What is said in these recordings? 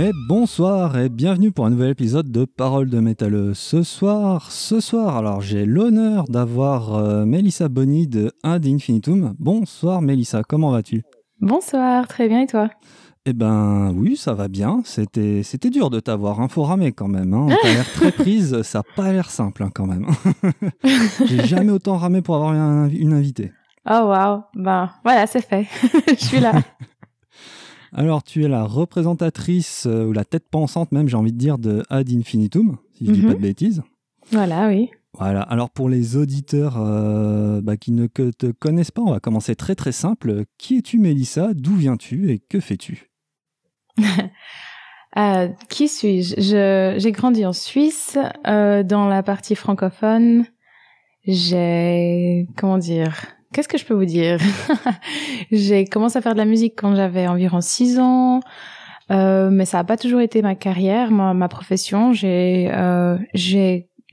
Et bonsoir et bienvenue pour un nouvel épisode de Parole de métalleux. Ce soir, ce soir, alors j'ai l'honneur d'avoir euh, Mélissa Bonny de Ad Infinitum. Bonsoir Mélissa, comment vas-tu? Bonsoir, très bien et toi? Eh ben oui, ça va bien. C'était c'était dur de t'avoir, hein. faut ramer quand même. Hein. T'as l'air très prise, ça n'a pas l'air simple hein, quand même. j'ai jamais autant ramé pour avoir une, une invitée. Oh wow, ben voilà, c'est fait. Je suis là. Alors, tu es la représentatrice, euh, ou la tête pensante même, j'ai envie de dire, de Ad Infinitum, si je ne dis pas de bêtises. Voilà, oui. Voilà, alors pour les auditeurs euh, bah, qui ne te connaissent pas, on va commencer très très simple. Qui es-tu Mélissa? D'où viens-tu? Et que fais-tu? Euh, Qui suis-je? J'ai grandi en Suisse, dans la partie francophone. J'ai... comment dire Qu'est-ce que je peux vous dire? J'ai commencé à faire de la musique quand j'avais environ 6 ans, euh, mais ça n'a pas toujours été ma carrière, ma, ma profession. J'ai euh,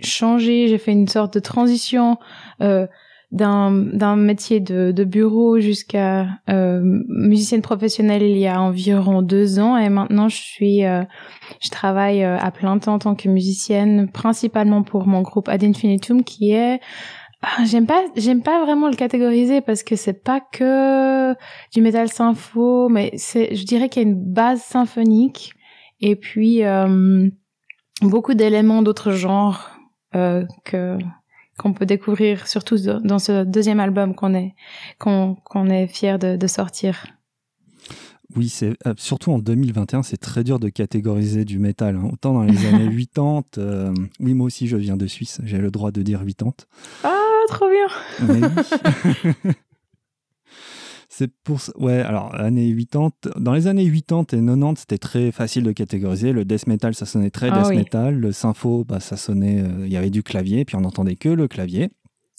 changé, j'ai fait une sorte de transition euh, d'un métier de, de bureau jusqu'à euh, musicienne professionnelle il y a environ deux ans. Et maintenant je suis euh, je travaille euh, à plein temps en tant que musicienne principalement pour mon groupe Ad Infinitum qui est j'aime pas, j'aime pas vraiment le catégoriser parce que c'est pas que du métal sympho, mais c'est, je dirais qu'il y a une base symphonique et puis euh, beaucoup d'éléments d'autres genres euh, que qu'on peut découvrir, surtout dans ce deuxième album qu'on est qu'on qu'on est fier de, de sortir. Oui, c'est euh, surtout en 2021, c'est très dur de catégoriser du métal. Hein. Autant dans les années 80, euh, oui, moi aussi je viens de Suisse, j'ai le droit de dire 80. Ah, trop bien. c'est pour ouais, alors années 80, dans les années 80 et 90, c'était très facile de catégoriser. Le death metal, ça sonnait très ah death metal. Le sympho, bah, ça sonnait, euh, il y avait du clavier, puis on n'entendait que le clavier.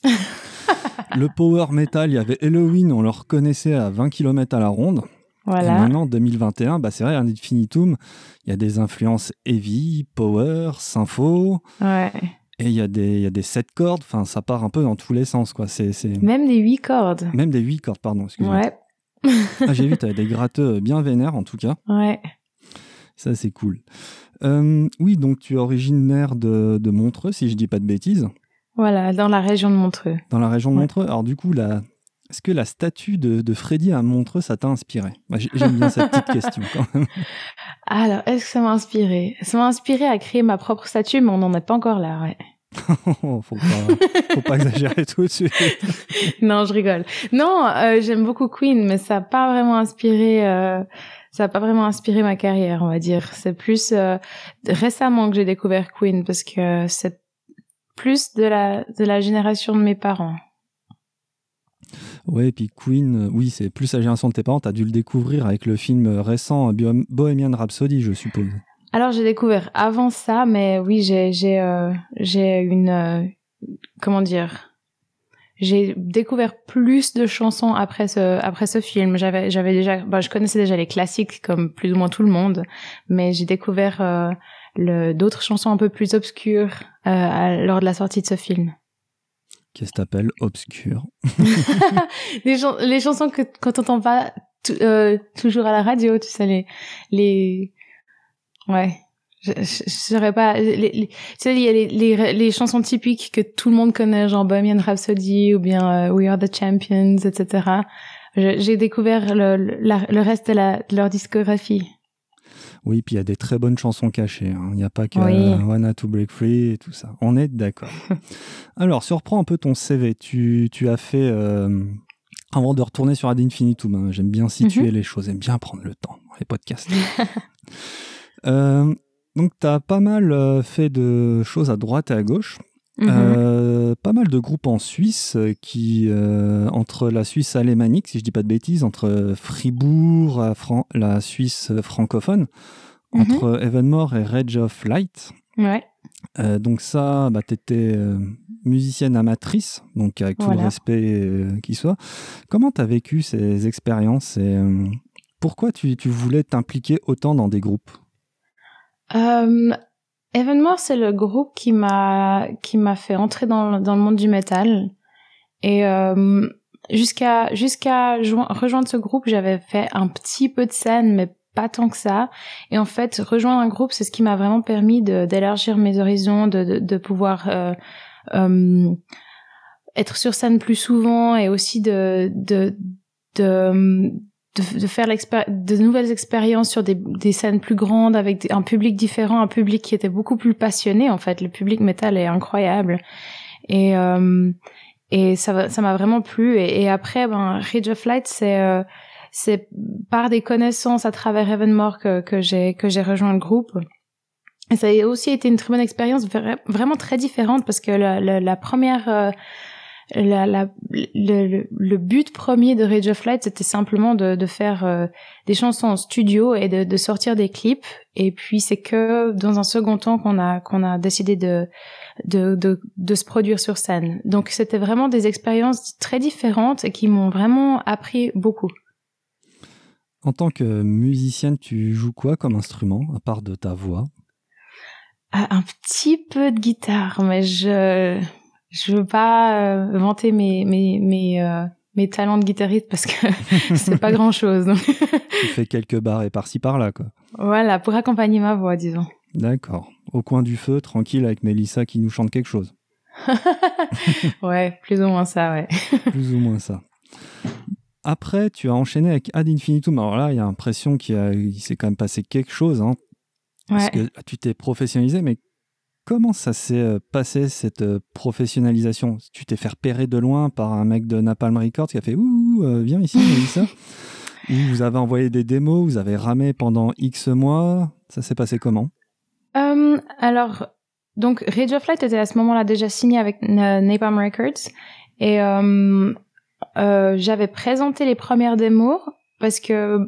le power metal, il y avait Halloween, on le reconnaissait à 20 km à la ronde. Voilà. Et maintenant, 2021, bah, c'est vrai, un Infinitum, il y a des influences heavy, power, sympho. Ouais. Et il y, a des, y a des 7 cordes, enfin, ça part un peu dans tous les sens, quoi. C'est, Même des 8 cordes. Même des 8 cordes, pardon, excuse-moi. Ouais. ah, j'ai vu, tu des gratteux bien vénères, en tout cas. Ouais. Ça, c'est cool. Euh, oui, donc tu es originaire de, de, Montreux, si je dis pas de bêtises. Voilà, dans la région de Montreux. Dans la région de Montreux. Alors, du coup, la, est-ce que la statue de, de Freddy à Montreux, ça t'a inspiré? J'aime bien cette petite question quand même. Alors, est-ce que ça m'a inspiré? Ça m'a inspiré à créer ma propre statue, mais on n'en est pas encore là, ouais. faut pas, faut pas exagérer tout de suite. non, je rigole. Non, euh, j'aime beaucoup Queen, mais ça n'a pas vraiment inspiré. Euh, ça n'a pas vraiment inspiré ma carrière, on va dire. C'est plus euh, récemment que j'ai découvert Queen parce que c'est plus de la de la génération de mes parents. Ouais, et puis Queen, euh, oui, c'est plus la génération de tes parents. T'as dû le découvrir avec le film récent Bohemian Rhapsody, je suppose. Alors j'ai découvert avant ça, mais oui, j'ai j'ai euh, une euh, comment dire, j'ai découvert plus de chansons après ce après ce film. J'avais j'avais déjà, bah, je connaissais déjà les classiques comme plus ou moins tout le monde, mais j'ai découvert d'autres chansons un peu plus obscures lors de la sortie de ce film qui s'appelle Obscure. les, les, chansons que quand on entend pas euh, toujours à la radio, tu sais les les ouais. Je, je, saurais pas. Les, tu sais, il y a les, les, chansons typiques que tout le monde connaît, genre Bohemian Rhapsody ou bien euh, We Are the Champions, etc. J'ai découvert le, le reste de, la, de leur discographie. Oui, puis il y a des très bonnes chansons cachées. Hein. Il n'y a pas que oui. Wanna to Break Free et tout ça. On est d'accord. Alors, surprends un peu ton CV. Tu, tu as fait, euh, avant de retourner sur Ad Infinitum, hein, j'aime bien situer mhm. les choses, j'aime bien prendre le temps dans les podcasts. euh, donc, tu as pas mal euh, fait de choses à droite et à gauche. Mhm. Euh, pas mal de groupes en Suisse qui, euh, entre la Suisse alémanique, si je dis pas de bêtises, entre Fribourg, la, la Suisse francophone, mhm. entre Evenmore et Rage of Light. Ouais. Euh, donc ça, bah, tu étais musicienne amatrice, donc avec tout le respect qui soit. Comment tu as vécu ces expériences et pourquoi tu, tu voulais t'impliquer autant dans des groupes? Evenmore, c'est le groupe qui m'a qui m'a fait entrer dans, dans le monde du métal. Et euh, jusqu'à jusqu'à rejoindre ce groupe, j'avais fait un petit peu de scène, mais pas tant que ça. Et en fait, rejoindre un groupe, c'est ce qui m'a vraiment permis d'élargir mes horizons, de, de, de pouvoir euh, euh, être sur scène plus souvent et aussi de, de, de, de, faire de nouvelles expériences sur des, des, scènes plus grandes avec un public différent, un public qui était beaucoup plus passionné en fait. Le public métal est incroyable et euh, et ça ça m'a vraiment plu. Et, après, ben Rage of Light, c'est euh, c'est par des connaissances à travers Evanmore que, que j'ai que j'ai rejoint le groupe. Et ça a aussi été une très bonne expérience, vraiment très différente parce que la, la, la première euh, la, la, le, le, but premier de Rage of Light, c'était simplement de, de faire euh, des chansons en studio et de, de sortir des clips. Et puis c'est que dans un second temps qu'on a qu'on a décidé de, de de, de se produire sur scène. Donc c'était vraiment des expériences très différentes et qui m'ont vraiment appris beaucoup. En tant que musicienne, tu joues quoi comme instrument à part de ta voix? Ah, Un petit peu de guitare, mais je je veux pas euh, vanter mes mes mes euh, mes talents de guitariste parce que c'est pas grand chose. tu fais quelques barres par-ci par-là, quoi. Voilà, pour accompagner ma voix, disons. D'accord. Au coin du feu, tranquille, avec Mélissa qui nous chante quelque chose. ouais, plus ou moins ça, ouais. plus ou moins ça. Après, tu as enchaîné avec Ad Infinitum. Alors là, il y a l'impression qu'il s'est quand même passé quelque chose. Hein, parce que tu t'es professionnalisé, mais Comment ça s'est euh, passé cette euh, professionnalisation? Tu t'es fait repérer de loin par un mec de Napalm Records qui a fait Ouh, euh, viens ici, ça. Ou vous avez envoyé des démos, vous avez ramé pendant X mois. Ça s'est passé comment? Alors, donc Rage of Light était à ce moment-là déjà signé avec Napalm Records. Et j'avais présenté les premières démos parce que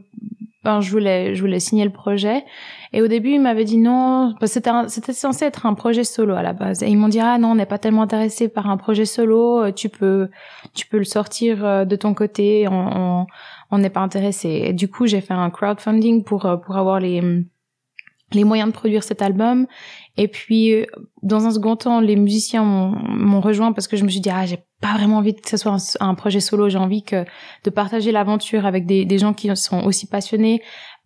je voulais je voulais signer le projet et au début, ils m'avaient dit non, c'était censé être un projet solo à la base. Et ils m'ont dit ah non, on n'est pas tellement intéressé par un projet solo. Euh, tu peux tu peux le sortir euh, de ton côté. On on n'est pas intéressé. Et du coup, j'ai fait un crowdfunding pour euh, pour avoir les les moyens de produire cet album. Et puis, dans un second temps, les musiciens m'ont rejoint parce que je me suis dit, ah, j'ai pas vraiment envie que ce soit un, projet solo. J'ai envie que de partager l'aventure avec des, des gens qui sont aussi passionnés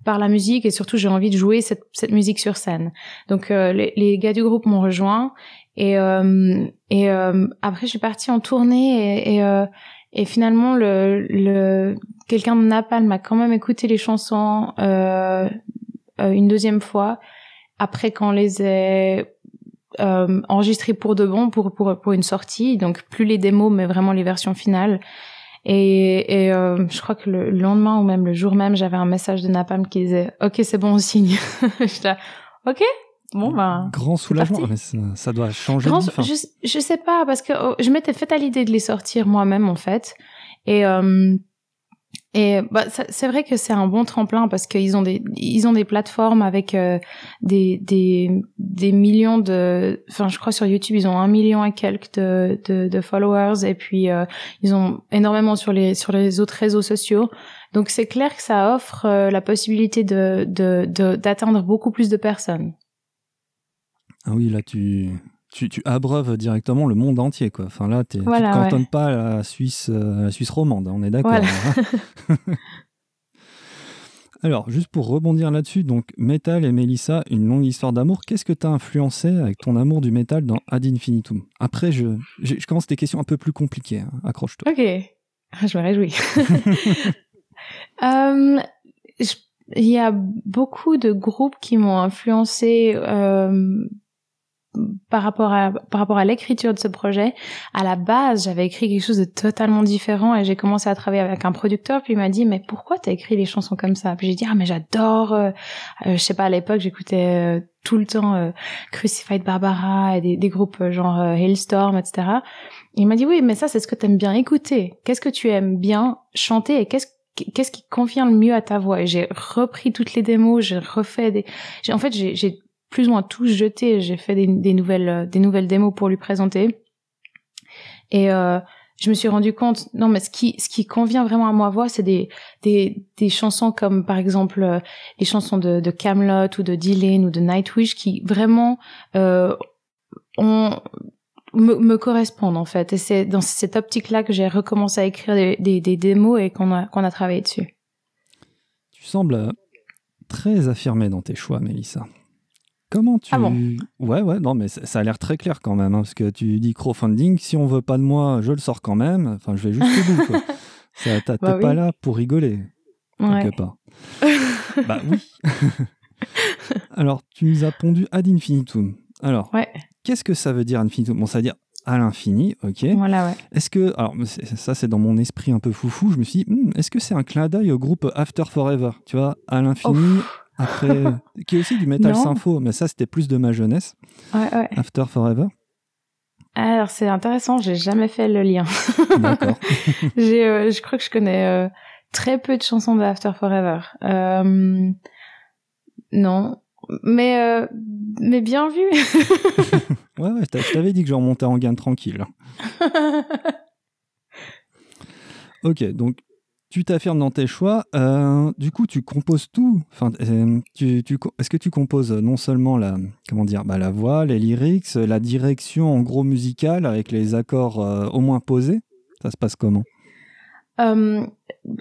par la musique et surtout j'ai envie de jouer cette, cette musique sur scène. Donc euh, les, les, gars du groupe m'ont rejoint et euh, et euh, après je suis partie en tournée et et, et finalement le, le quelqu'un de Napalm m'a quand même écouté les chansons une deuxième fois après qu'on les ait enregistrées pour de bon pour pour pour une sortie donc plus les démos mais vraiment les versions finales et, et euh, je crois que le lendemain ou même le jour même, j'avais un message de Napalm qui disait OK, c'est bon, on signe. J'étais OK. Bon ben grand soulagement, mais ça, doit changer. Grand, je, je sais pas parce que oh, je m'étais fait à l'idée de les sortir moi-même en fait. Et euh, et bah, c'est vrai que c'est un bon tremplin parce qu'ils ont des ils ont des plateformes avec euh, des des des millions de enfin je crois sur YouTube ils ont un million et quelques de de, de followers et puis euh, ils ont énormément sur les sur les autres réseaux sociaux donc c'est clair que ça offre euh, la possibilité de de d'atteindre beaucoup plus de personnes. Ah oui là tu tu, tu, abreuves directement le monde entier. Quoi. Enfin, là, tu ne cantonnes pas à la Suisse, euh, la Suisse romande, on est d'accord. Hein. Alors, juste pour rebondir là-dessus, donc Metal et Melissa, une longue histoire d'amour. Qu'est-ce que tu as influencé avec ton amour du métal dans Ad Infinitum? Après, je, je, commence des questions un peu plus compliquées. Hein. Accroche-toi. Ok, je me réjouis. euh, il y a beaucoup de groupes qui m'ont influencé euh, par rapport à par rapport à l'écriture de ce projet, à la base, j'avais écrit quelque chose de totalement différent et j'ai commencé à travailler avec un producteur puis il m'a dit mais pourquoi t'as écrit les chansons comme ça? Puis j'ai dit ah mais j'adore euh, euh, je sais pas à l'époque, j'écoutais euh, tout le temps Crucified Barbara et des, des groupes genre Hailstorm etc. il m'a dit oui, mais ça c'est ce que t'aimes bien écouter. Qu'est-ce que tu aimes bien chanter et qu'est-ce qu'est-ce qui convient le mieux à ta voix? Et j'ai repris toutes les démos j'ai refait des en fait j'ai plus ou moins tout jeté. J'ai fait des, nouvelles, euh, des nouvelles démos pour lui présenter. Et euh, je me suis rendu compte, non, mais ce qui, ce qui convient vraiment à ma voix, c'est des, des, des chansons comme par exemple euh, les chansons de, de Camelot ou de Dylan ou de Nightwish qui vraiment euh, ont, me, me, correspondent en fait. Et c'est dans cette optique-là que j'ai recommencé à écrire des, des, des démos et qu'on a, qu'on a travaillé dessus. Tu sembles très affirmé dans tes choix, Mélissa. Comment tu... Ah bon ouais, ouais, non, mais ça, a l'air très clair quand même, hein, parce que tu dis crowdfunding, si on veut pas de moi, je le sors quand même. Enfin, je vais jusqu'au bout, quoi. T'es bah pas là pour rigoler, quelque part. bah oui. Alors, tu nous as pondu ad infinitum. Alors, qu'est-ce que ça veut dire ad infinitum? Bon, ça veut dire à l'infini, ok. Voilà, ouais. Est-ce que, alors ça c'est dans mon esprit un peu foufou, je me suis dit, hmm, est-ce que c'est un clin d'œil au groupe After Forever Tu vois, à l'infini, après, qui est aussi du metal sympho, mais ça c'était plus de ma jeunesse. Ouais, ouais. After Forever. Alors c'est intéressant, j'ai jamais fait le lien. D'accord. j'ai, euh, je crois que je connais euh, très peu de chansons de After Forever. Euh, non, mais mais bien vu. ouais ouais, je t'avais dit que je remontais en gain tranquille. ok, donc tu t'affirmes dans tes choix. Euh, du coup, tu composes tout. Enfin, euh, tu, est-ce que tu composes non seulement la, comment dire, bah, la voix, les lyrics, la direction en gros musicale avec les accords euh, au moins posés? Ça se passe comment?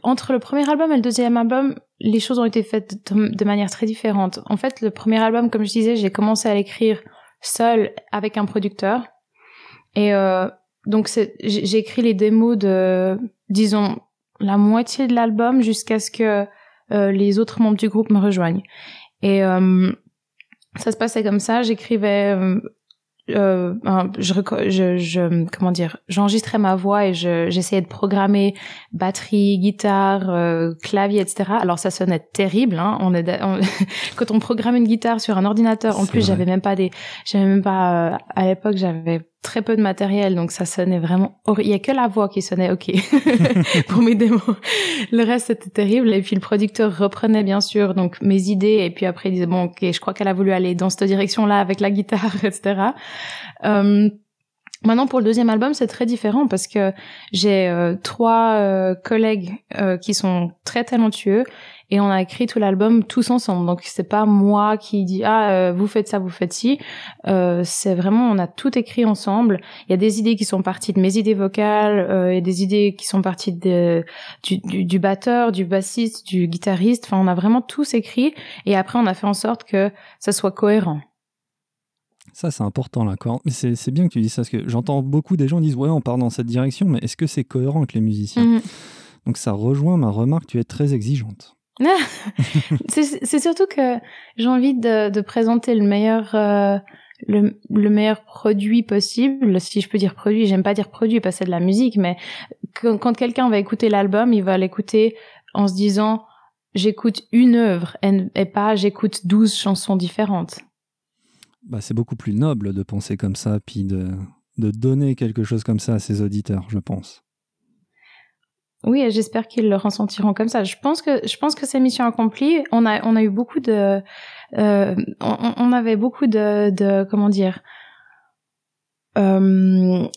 Entre le premier album et le deuxième album, les choses ont été faites de manière très différente. En fait, le premier album, comme je disais, j'ai commencé à l'écrire seul avec un producteur. Et donc, j'ai écrit les démos de, disons, la moitié de l'album jusqu'à ce que euh, les autres membres du groupe me rejoignent. Et euh, ça se passait comme ça. J'écrivais euh, je, je, je, comment dire, j'enregistrais ma voix et j'essayais de programmer batterie, guitare, euh, clavier, etc. Alors ça sonnait terrible. Hein. On est, quand on programme une guitare sur un ordinateur, en plus j'avais même pas des, j'avais même pas euh, à l'époque j'avais très peu de matériel, donc ça sonnait vraiment. Il y a que la voix qui sonnait ok pour mes démos. Le reste c'était terrible. Et puis le producteur reprenait bien sûr donc mes idées et puis après il disait bon ok je crois qu'elle a voulu aller dans cette direction-là avec la guitare, etc. Euh, Maintenant, pour le deuxième album, c'est très différent parce que j'ai euh, trois euh, collègues qui sont très talentueux et on a écrit tout l'album tous ensemble. Donc c'est pas moi qui dis ah vous faites ça, vous faites ci. c'est vraiment on a tout écrit ensemble. Il y a des idées qui sont parties de mes idées vocales, il y a des idées qui sont parties de, du, du, du batteur, du bassiste, du guitariste. Enfin, on a vraiment tous écrit et après on a fait en sorte que ça soit cohérent. Ça, c'est important, là. C'est bien que tu dis ça, parce que j'entends beaucoup des gens disent Ouais, on part dans cette direction, mais est-ce que c'est cohérent avec les musiciens? Mhm. Donc, ça rejoint ma remarque tu es très exigeante. c'est surtout que j'ai envie de, présenter le meilleur. Euh, le, meilleur produit possible, si je peux dire produit, j'aime pas dire produit parce que c'est de la musique, mais quand, quelqu'un va écouter l'album, il va l'écouter en se disant j'écoute une œuvre et, pas j'écoute douze chansons différentes bah, c'est beaucoup plus noble de penser comme ça, puis de, de donner quelque chose comme ça à ses auditeurs, je pense. Oui, j'espère qu'ils le ressentiront comme ça. Je pense que je pense que c'est mission accomplie. On a on a eu beaucoup de euh, on, on, avait beaucoup de, de comment dire euh,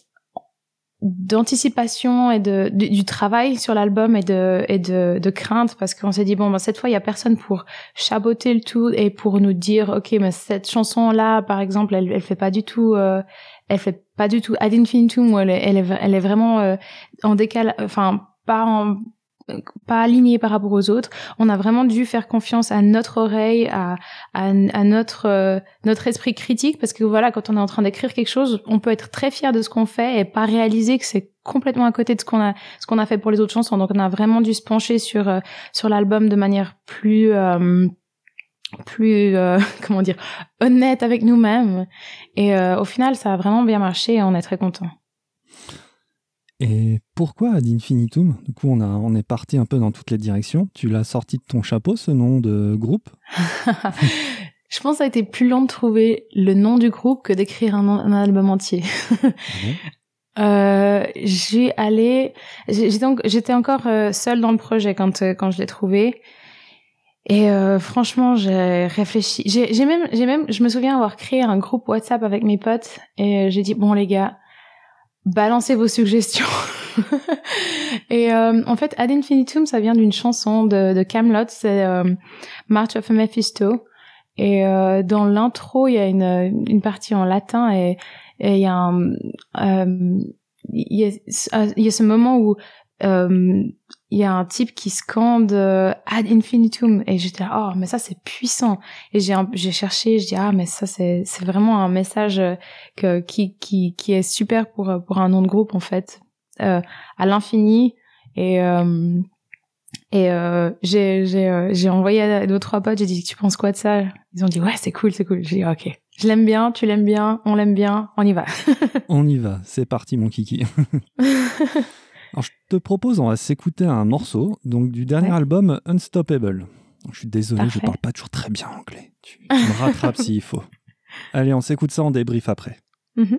d'anticipation et de, du travail sur l'album et de et de, de crainte parce qu'on s'est dit bon ben cette fois il y a personne pour chaboter le tout et pour nous dire ok mais cette chanson là par exemple elle elle fait pas du tout euh, elle fait pas du tout ad infinitum elle est elle est, elle est vraiment euh, en décalage enfin pas en pas aligné par rapport aux autres. On a vraiment dû faire confiance à notre oreille, à, à, à notre euh, notre esprit critique, parce que voilà, quand on est en train d'écrire quelque chose, on peut être très fier de ce qu'on fait et pas réaliser que c'est complètement à côté de ce qu'on a ce qu'on a fait pour les autres chansons. Donc on a vraiment dû se pencher sur euh, sur l'album de manière plus euh, plus comment dire honnête avec nous-mêmes. Et au final, ça a vraiment bien marché et on est très content. Et pourquoi Ad Infinitum? Du coup, on, a, on est parti un peu dans toutes les directions. Tu l'as sorti de ton chapeau, ce nom de groupe? Je pense que ça a été plus long de trouver le nom du groupe que d'écrire un, album entier. euh, j'ai j'étais encore euh, seule dans le projet quand euh, quand je l'ai trouvé. Et euh, franchement, j'ai réfléchi. J'ai même, j'ai même, je me souviens avoir créé un groupe WhatsApp avec mes potes et j'ai dit bon les gars, balancez vos suggestions. et euh, en fait, Ad Infinitum, ça vient d'une chanson de, de Camelot, c'est euh, March of Mephisto. Et euh, dans l'intro, il y a une, une partie en latin et, il y a un, il y a, il y a ce moment où il y a un type qui scande euh, ad infinitum. Et j'étais là, oh mais ça c'est puissant. Et j'ai j'ai cherché je dis ah mais ça c'est c'est vraiment un message euh, que qui qui qui est super pour pour un nom de groupe en fait. Euh, à l'infini. Et euh, et euh, j'ai j'ai j'ai envoyé à deux trois potes j'ai dit tu penses quoi de ça? Ils ont dit ouais c'est cool c'est cool. J'ai dit ok. Je l'aime bien tu l'aimes bien on l'aime bien on y va. On y va. C'est parti mon kiki Alors, je te propose, on va s'écouter un morceau donc du dernier album Unstoppable. je suis désolé, je parle pas toujours très bien anglais. Tu, me rattrapes s'il faut. Allez, on s'écoute ça en débrief après. Mhm. Nothing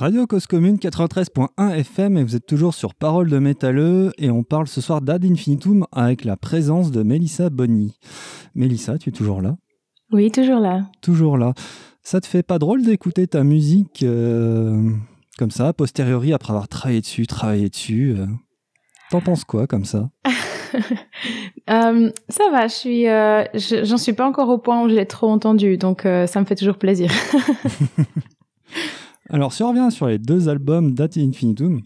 Radio Cause Commune 93.1 FM et vous êtes toujours sur Parole de Métalleux et on parle ce soir d'Ad Infinitum avec la présence de Mélissa Bonny. Mélissa, tu es toujours là? Oui, toujours là. Toujours là. Ça te fait pas drôle d'écouter ta musique euh, comme ça, a posteriori, après avoir travaillé dessus, travaillé dessus euh? T'en penses quoi comme ça? Euh, Ça va, je suis, j'en suis pas encore au point où je l'ai trop entendu, donc ça me fait toujours plaisir. Alors, si on revient sur les deux albums Date Infinitum,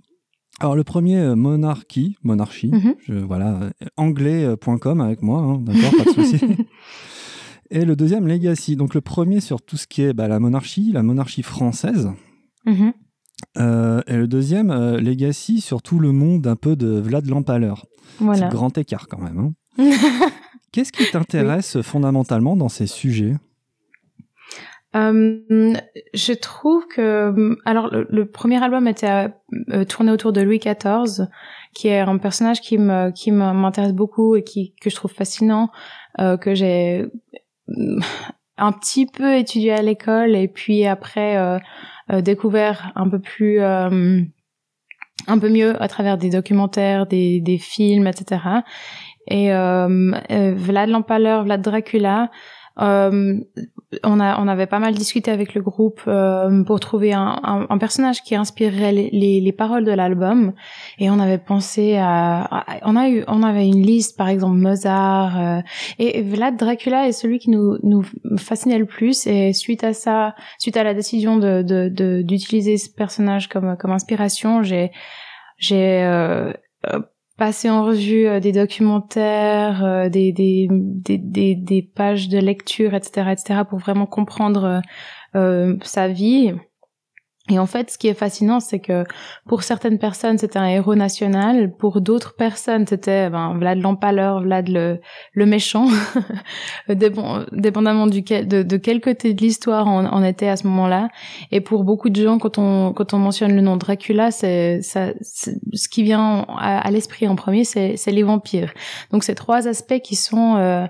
alors le premier, euh, Monarchy, Monarchie, mhm. voilà, euh, anglais.com avec moi, hein, d'accord, pas de souci. Et le deuxième, Legacy. Donc le premier sur tout ce qui est bah, la monarchie, la monarchie française. Mhm. Euh, et le deuxième, Legacy, sur tout le monde un peu de Vlad Lampaleur. Voilà. C'est grand écart quand même. Hein. Qu'est-ce qui t'intéresse fondamentalement dans ces sujets? Euh, je trouve que alors le, premier album était euh, tourné autour de Louis XIV, qui est un personnage qui me qui m'intéresse beaucoup et qui que je trouve fascinant, euh, que j'ai un petit peu étudié à l'école et puis après euh, euh, découvert un peu plus un peu mieux à travers des documentaires, des, des films, etc. Et Vlad l'Empaleur, Vlad Dracula, euh, on a on avait pas mal discuté avec le groupe euh, pour trouver un, un, personnage qui inspirerait les, les, paroles de l'album. Et on avait pensé à, on a eu on avait une liste par exemple Mozart euh, et Vlad Dracula est celui qui nous nous fascinait le plus. Et suite à ça suite à la décision de d'utiliser de, ce personnage comme comme inspiration j'ai j'ai euh, passer en revue euh, des documentaires, euh, des, des, des, des, pages de lecture, etc., etc., pour vraiment comprendre euh, sa vie. Et en fait, ce qui est fascinant, c'est que pour certaines personnes, c'était un héros national. Pour d'autres personnes, c'était ben, Vlad l'empaleur, Vlad le, méchant. dépendamment de, quel côté de l'histoire on, était à ce moment-là. Et pour beaucoup de gens, quand on, mentionne le nom Dracula, ce qui vient à, l'esprit en premier, c'est, les vampires. Donc, c'est trois aspects qui sont... Euh,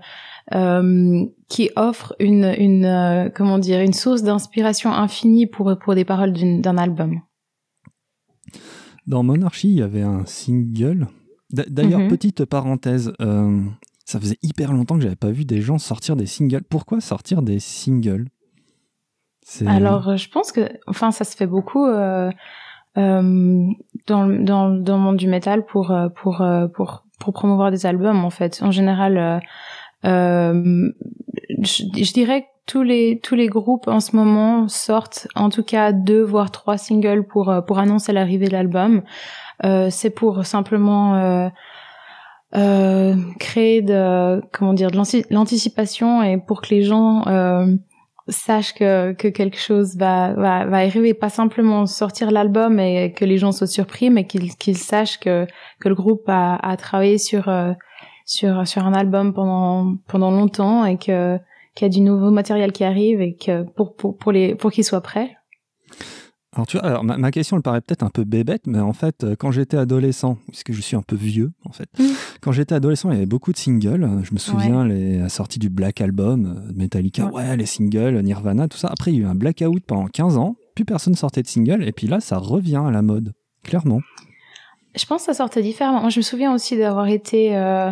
euh, qui offre une, une euh, comment dire une source d'inspiration infinie pour pour des paroles d'un album. Dans Monarchie, il y avait un single. D'ailleurs, mhm. petite parenthèse, euh, ça faisait hyper longtemps que j'avais pas vu des gens sortir des singles. Pourquoi sortir des singles? Alors, je pense que, enfin, ça se fait beaucoup euh, dans, dans, dans le monde du métal pour pour pour pour promouvoir des albums en fait. En général euh, je, dirais que tous les tous les groupes en ce moment sortent en tout cas deux voire trois singles pour euh, pour annoncer l'arrivée de l'album. Euh, c'est pour simplement euh, euh, créer de comment dire de l'anticipation et pour que les gens euh, sachent que que quelque chose va va va arriver pas simplement sortir l'album et que les gens soient surpris mais qu'ils qu'ils sachent que que le groupe a, a travaillé sur sur sur un album pendant pendant longtemps et que qu'il y a du nouveau matériel qui arrive et que pour pour pour les pour qu'ils soient prêts. Alors tu vois, alors ma, question elle paraît peut-être un peu bébête, mais en fait, euh, quand j'étais adolescent, puisque je suis un peu vieux en fait, mm. quand j'étais adolescent, il y avait beaucoup de singles. Je me souviens les, la sortie du Black Album, euh, Metallica, ouais. les singles, Nirvana, tout ça. Après, il y a eu un blackout pendant 15 ans, plus personne sortait de singles, et puis là, ça revient à la mode, clairement. Je pense que ça sortait différemment. Moi, je me souviens aussi d'avoir été euh,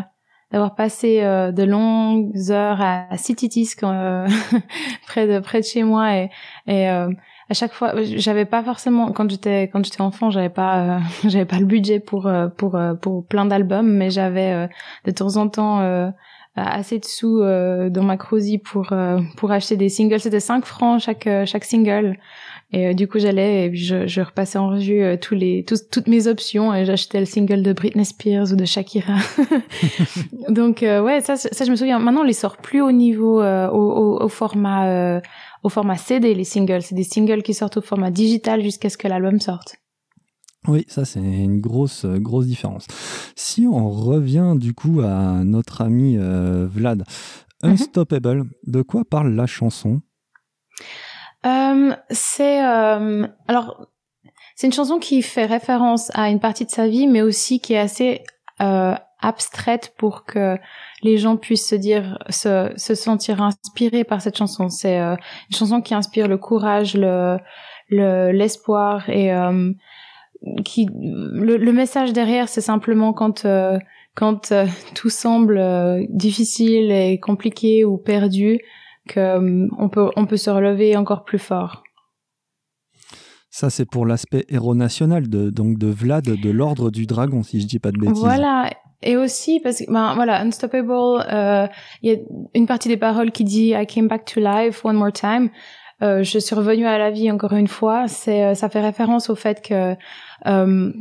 d'avoir passé euh, de longues heures à, Disc euh, près de près de chez moi et, et euh, à chaque fois j'avais pas forcément quand j'étais quand j'étais enfant j'avais pas j'avais pas le budget pour pour pour plein d'albums mais j'avais de temps en temps assez de sous dans ma crosie pour pour acheter des singles. C'était 5 francs chaque chaque single et euh, du coup, j'allais et je, je repassais en revue euh, tous les, toutes mes options et j'achetais le single de Britney Spears ou de Shakira. Donc euh, ouais, ça, ça je me souviens. Maintenant, on les sort plus au niveau, au, au, au, format, au format CD les singles. C'est des singles qui sortent au format digital jusqu'à ce que l'album sorte. Oui, ça c'est une grosse grosse différence. Si on revient du coup à notre ami Vlad, mhm. Unstoppable, de quoi parle la chanson? Euh, c'est euh, alors c'est une chanson qui fait référence à une partie de sa vie, mais aussi qui est assez euh, abstraite pour que les gens puissent se dire, se, se sentir inspirés par cette chanson. C'est euh, une chanson qui inspire le courage, le, l'espoir et qui le, message derrière c'est simplement quand quand tout semble difficile et compliqué ou perdu que on peut on peut se relever encore plus fort. Ça, c'est pour l'aspect héros national de, donc de Vlad de l'Ordre du Dragon, si je dis pas de bêtises. Voilà. Et aussi, parce que, ben, voilà, Unstoppable, euh, il y a une partie des paroles qui dit I came back to life one more time. Euh, je suis revenue à la vie encore une fois. C'est, euh, ça fait référence au fait que, euh,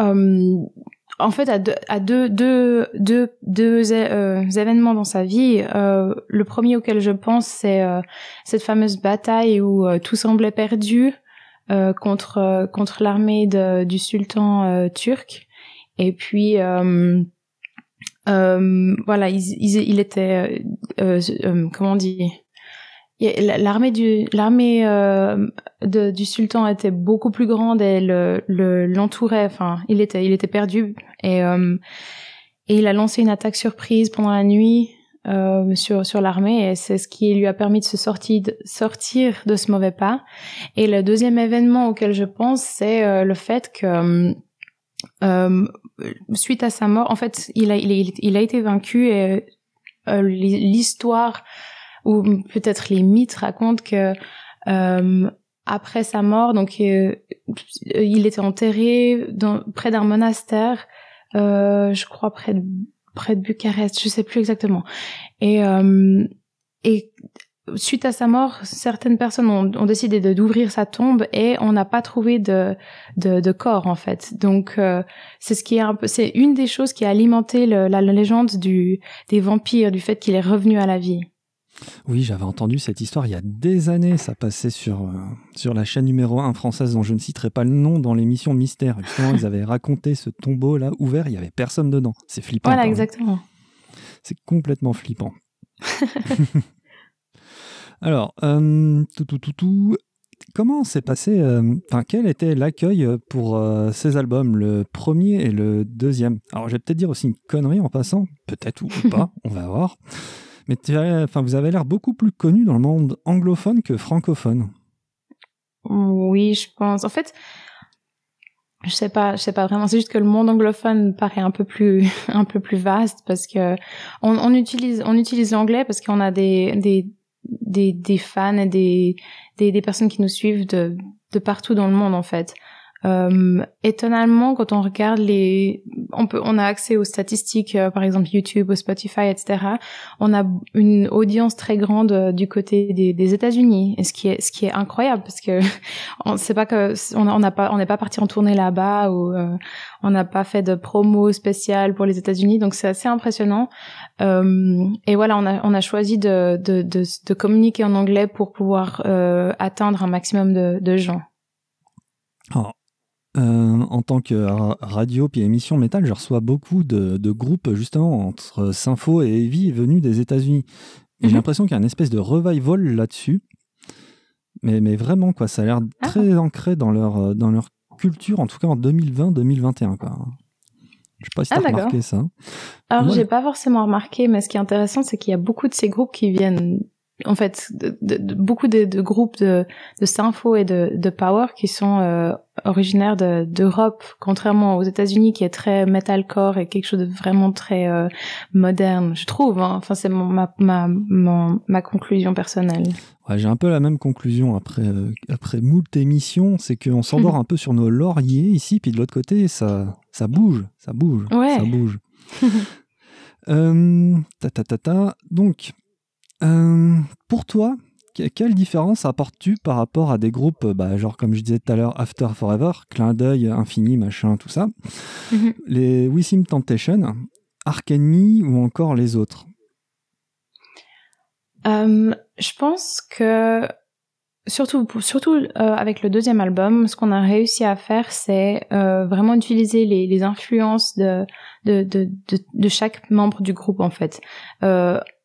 euh, en fait, à deux, deux, deux, deux, deux euh, événements dans sa vie. le premier auquel je pense, c'est cette fameuse bataille où tout semblait perdu euh, contre euh, contre l'armée du sultan euh, turc. Et puis euh, voilà, il, il, il était comment on dit? L'armée du l'armée du sultan était beaucoup plus grande et le l'entourait enfin il était il était perdu et et il a lancé une attaque surprise pendant la nuit euh, sur sur l'armée et c'est ce qui lui a permis de se sortir de, sortir de ce mauvais pas. Et le deuxième événement auquel je pense, c'est euh, le fait que euh, suite à sa mort, en fait, il a il, il a été vaincu et euh, l'histoire ou peut-être les mythes racontent que après sa mort, donc il était enterré dans, près d'un monastère, je crois près de près de Bucarest, je sais plus exactement. Et euh, et suite à sa mort, certaines personnes ont, ont décidé d'ouvrir sa tombe et on n'a pas trouvé de, de, de corps en fait. Donc euh, c'est ce qui est un peu, c'est une des choses qui a alimenté le, la, légende du des vampires, du fait qu'il est revenu à la vie. Oui, j'avais entendu cette histoire il y a des années. Ça passait sur, euh, sur la chaîne numéro 1 française dont je ne citerai pas le nom dans l'émission Mystère. Justement, ils avaient raconté ce tombeau là ouvert, il n'y avait personne dedans. C'est flippant. Voilà, exactement. C'est complètement flippant. Alors, euh, tout, tout, tout, tout. Comment s'est passé, euh, enfin, quel était l'accueil pour ces albums, le premier et le deuxième? Alors, je vais peut-être dire aussi une connerie en passant, peut-être ou pas, on va voir. Mais enfin, vous avez l'air beaucoup plus connu dans le monde anglophone que francophone. Oui, je pense. En fait, je sais pas, je sais pas vraiment. C'est juste que le monde anglophone paraît un peu plus, un peu plus vaste parce que on, utilise, on utilise l'anglais parce qu'on a des, des, des, fans et des, des, des personnes qui nous suivent de, de partout dans le monde en fait. Euh, étonnamment, quand on regarde les, on peut, on a accès aux statistiques, euh, par exemple YouTube, au Spotify, etc. On a une audience très grande euh, du côté des, des États-Unis, et ce qui est, ce qui est incroyable parce que on sait pas que on pas, on n'est pas parti en tournée là-bas ou euh, on n'a pas fait de promo spéciale pour les États-Unis, donc c'est assez impressionnant. et voilà, on a, on a choisi de, de, de, de communiquer en anglais pour pouvoir atteindre un maximum de, de gens. Oh, euh, en tant que radio puis émission métal, je reçois beaucoup de, groupes justement entre Sympho et Heavy venus des États-Unis. J'ai mhm. l'impression qu'il y a une espèce de revival là-dessus. Mais, mais vraiment, quoi, ça a l'air ah. très ancré dans leur, euh, dans leur culture, en tout cas en 2020-2021. Quoi. Je sais pas si tu as ah, remarqué ça. Alors, j'ai pas forcément remarqué, mais ce qui est intéressant, c'est qu'il y a beaucoup de ces groupes qui viennent en fait de, beaucoup de, groupes de, de sympho et de, de power qui sont euh, originaires d'Europe, contrairement aux États-Unis qui est très metalcore et quelque chose de vraiment très euh, moderne, je trouve. Hein. Enfin, c'est ma, ma, ma, conclusion personnelle. Ouais, J'ai un peu la même conclusion après, euh, après moult émissions, c'est qu'on s'endort un peu sur nos lauriers ici, puis de l'autre côté, ça, ça bouge, ça bouge, ça bouge. euh, ta, ta, ta, ta. Donc, euh, pour toi, quelle différence apportes-tu par rapport à des groupes, bah, genre comme je disais tout à l'heure, After Forever, Clin d'œil, Infini, machin, tout ça, mhm. les Wissim Temptation, Ark Enemy ou encore les autres? Euh, Je pense que surtout, surtout euh, avec le deuxième album, ce qu'on a réussi à faire, c'est vraiment utiliser les, influences de de, de, de, chaque membre du groupe en fait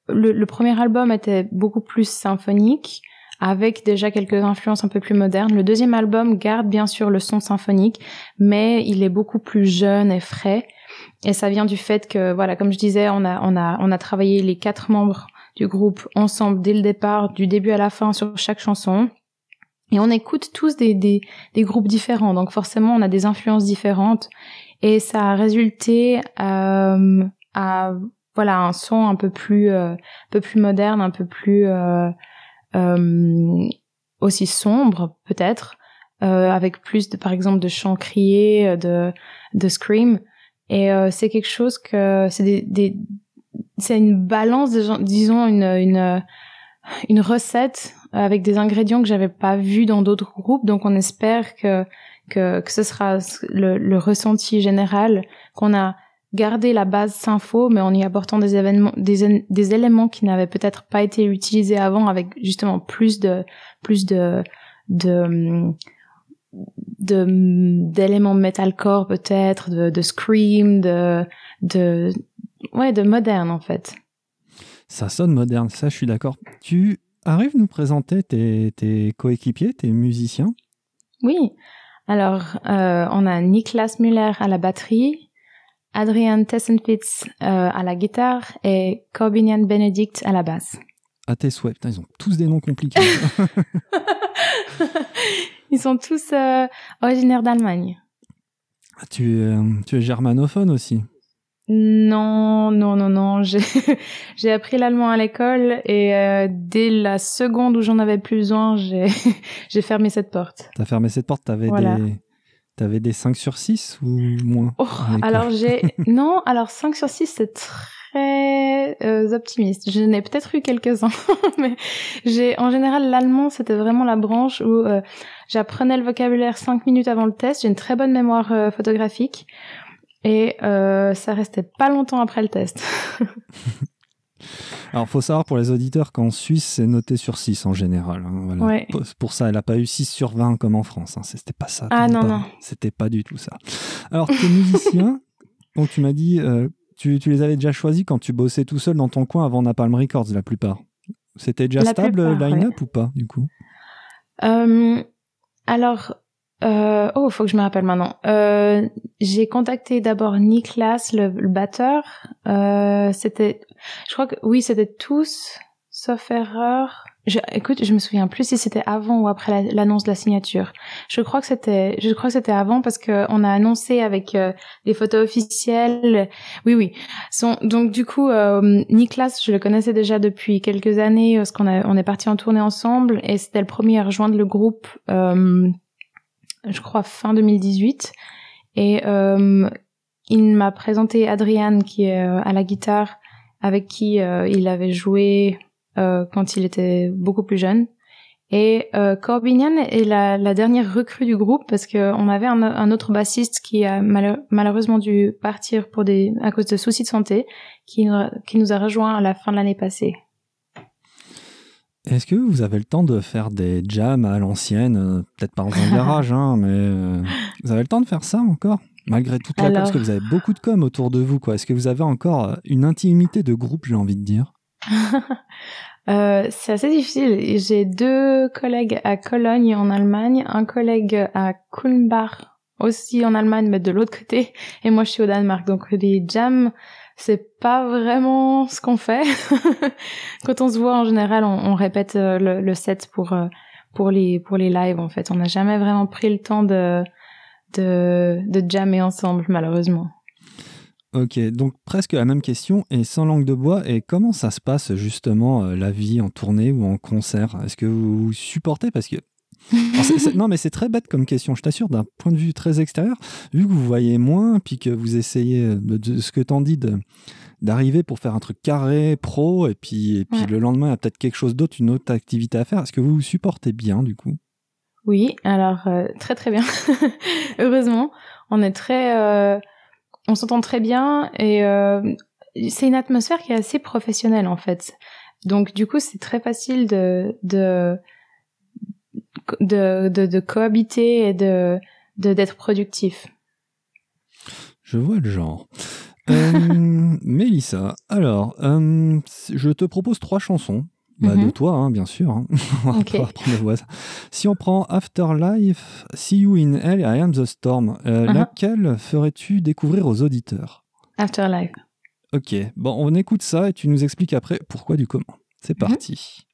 le, premier album était beaucoup plus symphonique, avec déjà quelques influences un peu plus modernes. Le deuxième album garde bien sûr le son symphonique, mais il est beaucoup plus jeune et frais. Et ça vient du fait que, voilà, comme je disais, on a, on a, on a travaillé les quatre membres du groupe ensemble dès le départ, du début à la fin sur chaque chanson. Et on écoute tous des, des, des, groupes différents, donc forcément on a des influences différentes, et ça a résulté euh, à voilà un son un peu plus euh, un peu plus moderne, un peu plus euh, euh aussi sombre peut-être, euh, avec plus de par exemple de chants criés, de de scream, et c'est quelque chose que c'est des, des c'est une balance, disons une une une recette avec des ingrédients que j'avais pas vus dans d'autres groupes. Donc on espère que que, que ce sera le, le ressenti général qu'on a gardé la base Sympho, mais en y apportant des événements, des, des éléments qui n'avaient peut-être pas été utilisés avant, avec justement plus de plus de de d'éléments metalcore peut-être, de, de scream, de de ouais, de moderne en fait. Ça sonne moderne, ça je suis d'accord. Tu arrives nous présenter tes, tes coéquipiers, tes musiciens? Oui. Alors, euh, on a Niklas Müller à la batterie, Adrian Tessenfitz euh, à la guitare et Corbinian Benedict à la basse. À tes souhaits. Putain, ils ont tous des noms compliqués. ils sont tous euh, originaires d'Allemagne. Ah, tu, tu es germanophone aussi non, non, non, non. J'ai, appris l'allemand à l'école et euh, dès la seconde où j'en avais plus besoin, j'ai, j'ai fermé cette porte. T'as fermé cette porte, t'avais des, t'avais des 5 sur 6 ou moins oh, Alors j'ai, non, alors 5 sur 6 c'est très euh, optimiste. Je n'ai peut-être eu quelques-uns, mais j'ai, en général, l'allemand c'était vraiment la branche où euh, j'apprenais le vocabulaire 5 minutes avant le test. J'ai une très bonne mémoire photographique. Et euh, ça restait pas longtemps après le test. Alors, faut savoir pour les auditeurs qu'en Suisse, c'est noté sur 6 en général. Hein, pour ça, elle n'a pas eu 6 sur 20 comme en France. Hein. C'était pas ça. Ah non, non. C'était pas du tout ça. Alors, tes musiciens, donc tu m'as dit, euh, tu, tu, les avais déjà choisis quand tu bossais tout seul dans ton coin avant Napalm Records, la plupart. C'était déjà stable line-up ou pas, du coup? Euh, Alors, euh, oh, faut que je me rappelle maintenant. Euh, j'ai contacté d'abord Niklas, le, le batteur. Euh, c'était, je crois que oui, c'était tous, sauf erreur. Je, écoute, je me souviens plus si c'était avant ou après l'annonce de la signature. Je crois que c'était, je crois que c'était avant parce que on a annoncé avec euh, des photos officielles. Oui, oui. donc du coup, euh, Niklas, je le connaissais déjà depuis quelques années parce qu'on on est parti en tournée ensemble et c'était le premier à rejoindre le groupe. Euh, je crois fin 2018. Et euh, il m'a présenté Adrian qui est à la guitare, avec qui euh, il avait joué quand il était beaucoup plus jeune. Et euh, Corbinian est la, la, dernière recrue du groupe parce qu'on avait un, un, autre bassiste qui a malheureusement dû partir pour des à cause de soucis de santé, qui, qui nous a rejoint à la fin de l'année passée. Est-ce que vous avez le temps de faire des jams à l'ancienne? Euh, Peut-être pas dans un garage, hein, mais euh, vous avez le temps de faire ça encore? Malgré toute la com, parce que vous avez beaucoup de com autour de vous, quoi. Est-ce que vous avez encore euh, une intimité de groupe, j'ai envie de dire? C'est assez difficile. J'ai deux collègues à Cologne en Allemagne, un collègue à Kulmbach aussi en Allemagne, mais de l'autre côté, et moi je suis au Danemark. Donc les jams, c'est pas vraiment ce qu'on fait. Quand on se voit en général, on, répète euh, le, set pour euh, pour les pour les lives en fait. On n'a jamais vraiment pris le temps de de de jammer ensemble malheureusement. Ok, donc presque la même question et sans langue de bois. Et comment ça se passe justement euh, la vie en tournée ou en concert? Est-ce que vous supportez? Parce que non, mais c'est très bête comme question, je t'assure, d'un point de vue très extérieur, vu que vous voyez moins, puis que vous essayez, de, ce que t'en dis, d'arriver pour faire un truc carré, pro, et puis, et puis le lendemain, il y a peut-être quelque chose d'autre, une autre activité à faire. Est-ce que vous vous supportez bien, du coup? Oui, alors euh, très très bien. Heureusement, on est très... Euh, on s'entend très bien, et euh, c'est une atmosphère qui est assez professionnelle, en fait. Donc, du coup, c'est très facile de... de de, de, cohabiter et de d'être productif. Je vois le genre. euh, Mélissa, alors, je te propose trois chansons. Bah, De mhm. toi, hein, bien sûr. Hein. si on prend Afterlife, See You in Hell et I Am the Storm, euh, uh-huh. laquelle ferais-tu découvrir aux auditeurs? Afterlife. Ok, bon, on écoute ça et tu nous expliques après pourquoi du comment. C'est mhm. parti.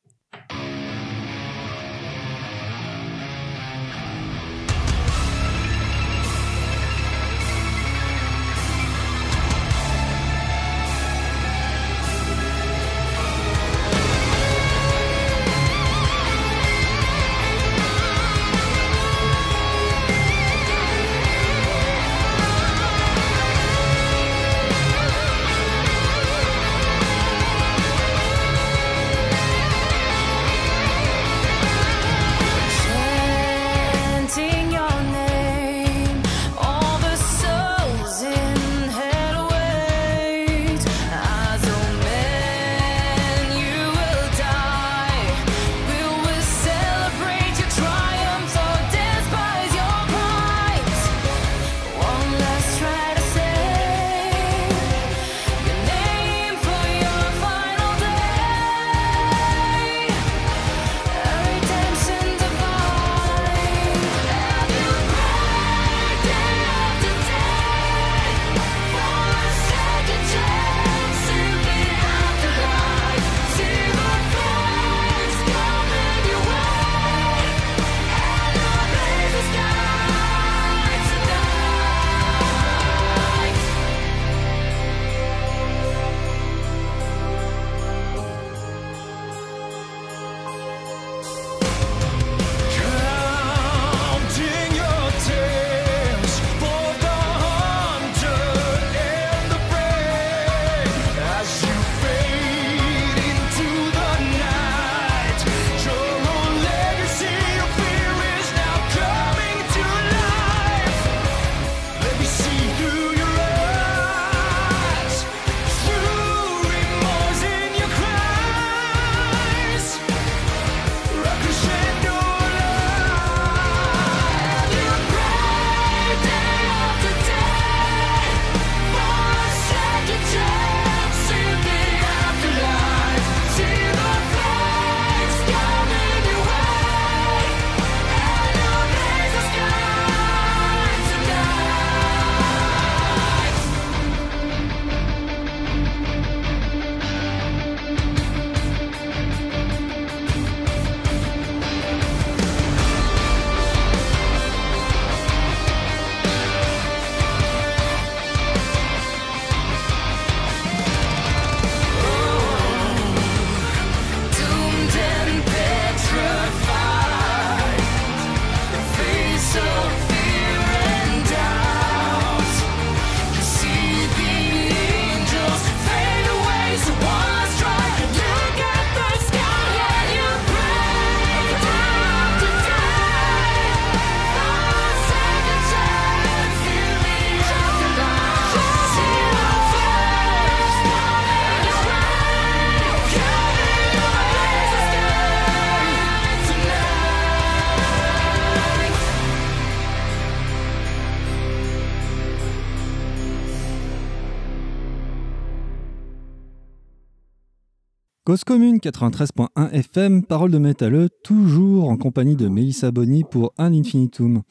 Cause commune 93.1 FM, parole de métalleux, toujours en compagnie de Melissa Bonny pour Un Infinitum.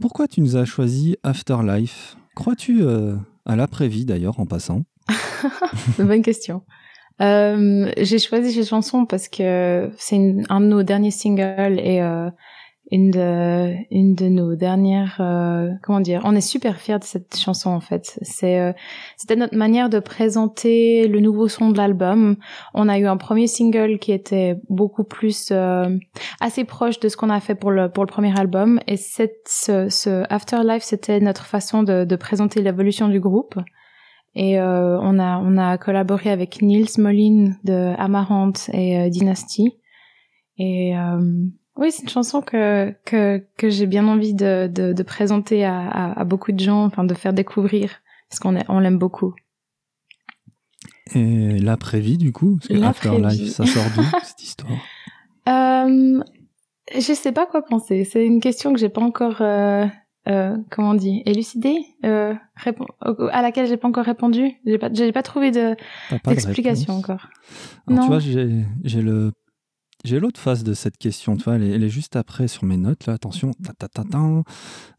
Pourquoi tu nous as choisi Afterlife? Crois-tu euh, à l'après-vie d'ailleurs en passant? Bonne question. Euh, j'ai choisi cette chanson parce que c'est un de nos derniers singles et euh, une de une de nos dernières euh, comment dire on est super fiers de cette chanson en fait. C'est euh, c'était notre manière de présenter le nouveau son de l'album. On a eu un premier single qui était beaucoup plus euh, assez proche de ce qu'on a fait pour le pour le premier album. Et cette ce, ce Afterlife c'était notre façon de, de présenter l'évolution du groupe. Et on a on a collaboré avec Niels Moline de Amaranth et Dynasty. Et oui, c'est une chanson que que, que j'ai bien envie de, de, de présenter à, à, à, beaucoup de gens, enfin de faire découvrir, parce qu'on on l'aime beaucoup. Et l'après-vie, du coup, parce que Afterlife, ça sort d'où cette histoire? Euh, Je sais pas quoi penser. C'est une question que j'ai pas encore, euh, euh, comment on dit, élucidée, euh, à laquelle j'ai pas encore répondu. J'ai pas, j'ai pas trouvé de d'explication encore. non. Tu vois, j'ai j'ai le j'ai l'autre face de cette question, tu vois, elle est, juste après sur mes notes, là, attention, ta, ta,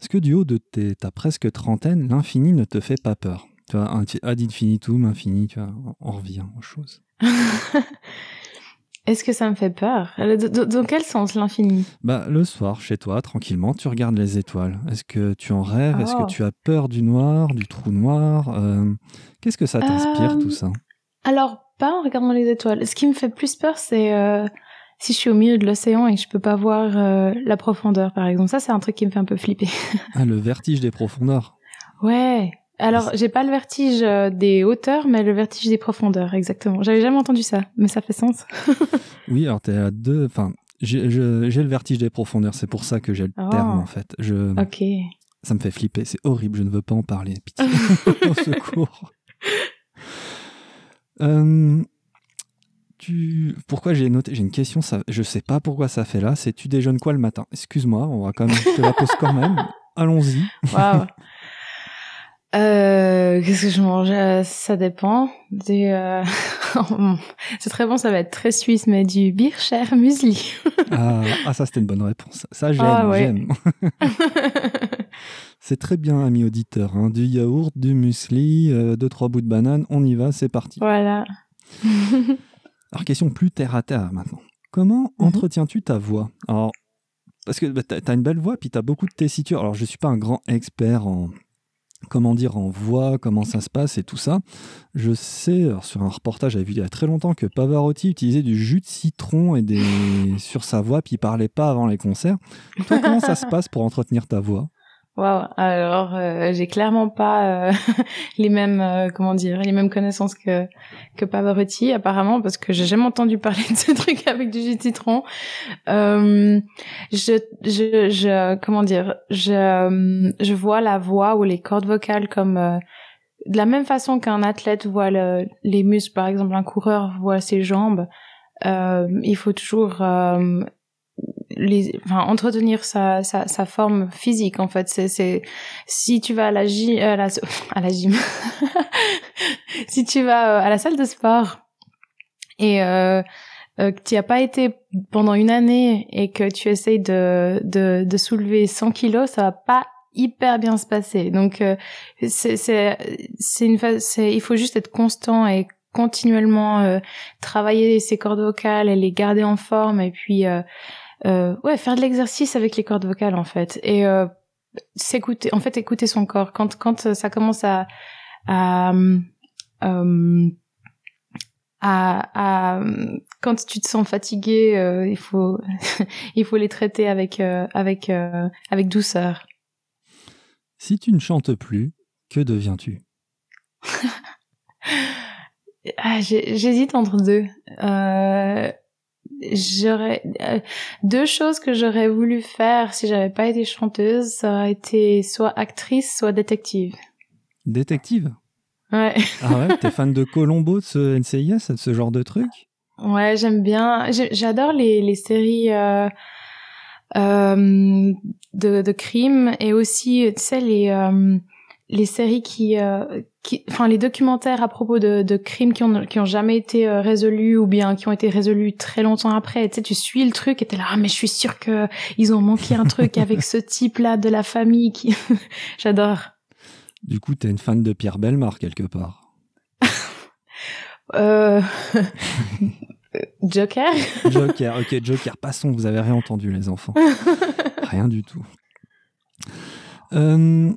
Est-ce que du haut de tes, ta presque trentaine, l'infini ne te fait pas peur? Tu vois, ad infinitum, infini, tu vois, on revient aux choses. Est-ce que ça me fait peur? Dans quel sens l'infini? Bah le soir, chez toi, tranquillement, tu regardes les étoiles. Est-ce que tu en rêves? Est-ce que oh. tu as peur du noir, du trou noir? Euh, Qu'est-ce que ça t'inspire tout ça? Alors pas en regardant les étoiles. Ce qui me fait plus peur, c'est euh, si je suis au milieu de l'océan et je peux pas voir euh, la profondeur, par exemple. Ça, c'est un truc qui me fait un peu flipper. ah, le vertige des profondeurs. Ouais. Alors, j'ai pas le vertige euh, des hauteurs, mais le vertige des profondeurs, exactement. J'avais jamais entendu ça, mais ça fait sens. oui, alors t'es à deux. Enfin, j'ai le vertige des profondeurs. C'est pour ça que j'ai le oh. terme, en fait. Je... Ok. Ça me fait flipper. C'est horrible. Je ne veux pas en parler. Pitié. Au secours. Euh, tu... Pourquoi j'ai noté J'ai une question, ça... je sais pas pourquoi ça fait là. C'est tu déjeunes quoi le matin? Excuse-moi, on va quand même. Je te la pose quand même. Allons-y. Euh, Qu'est-ce que je mange euh, Ça dépend. Euh, c'est très bon, ça va être très suisse, mais du Bircher muesli. ah, ah, ça c'était une bonne réponse. Ça j'aime, ah, j'aime. c'est très bien, ami auditeur. Hein. Du yaourt, du muesli, euh, deux trois bouts de banane, on y va, c'est parti. Voilà. Alors, question plus terre à terre maintenant. Comment mhm. entretiens-tu ta voix? Alors, parce que bah, tu as une belle voix, puis tu as beaucoup de tessiture. Alors, je ne suis pas un grand expert en, comment dire, en voix, comment ça se passe et tout ça. Je sais, sur un reportage, j'avais vu il y a très longtemps que Pavarotti utilisait du jus de citron et des... sur sa voix, puis il parlait pas avant les concerts. Toi, comment ça se passe pour entretenir ta voix? Waouh. Alors, euh, j'ai clairement pas euh, les mêmes, euh, comment dire, les mêmes connaissances que que Pavarotti apparemment, parce que j'ai jamais entendu parler de ce truc avec du jus de citron. je, je, je, comment dire, je, je vois la voix ou les cordes vocales comme de la même façon qu'un athlète voit le, les muscles, par exemple, un coureur voit ses jambes. il faut toujours les, enfin, entretenir sa, sa, sa, forme physique en fait c'est si tu vas à la gym à la, à la gym si tu vas euh, à la salle de sport et euh, euh, que tu as pas été pendant une année et que tu essayes de, de, de soulever 100 kilos, ça va pas hyper bien se passer. Donc euh, c'est c'est une il faut juste être constant et continuellement euh, travailler ses cordes vocales et les garder en forme et puis euh, euh, ouais, faire de l'exercice avec les cordes vocales en fait et euh, s'écouter, en fait écouter son corps quand quand ça commence à à, euh, à, à quand tu te sens fatigué, euh, il faut il faut les traiter avec euh, avec avec douceur. Si tu ne chantes plus, que deviens-tu? Ah, J'hésite entre deux. J'aurais euh, deux choses que j'aurais voulu faire si j'avais pas été chanteuse, ça aurait été soit actrice, soit détective. Détective? Ouais. Ah ouais, t'es fan de Colombo, de ce NCIS, de ce genre de truc? Ouais, j'aime bien. J'adore les, les séries euh, euh, de, de crimes et aussi, tu sais, les, les séries qui, enfin les documentaires à propos de, de crimes qui ont qui ont jamais été euh, résolus ou bien qui ont été résolus très longtemps après tu sais tu suis le truc et t'es là ah mais je suis sûre que ils ont manqué un truc avec ce type là de la famille qui j'adore. Du coup t'es une fan de Pierre Belmar quelque part. Euh... Joker. Joker ok Joker passons vous avez rien entendu les enfants. Rien du tout. Euh...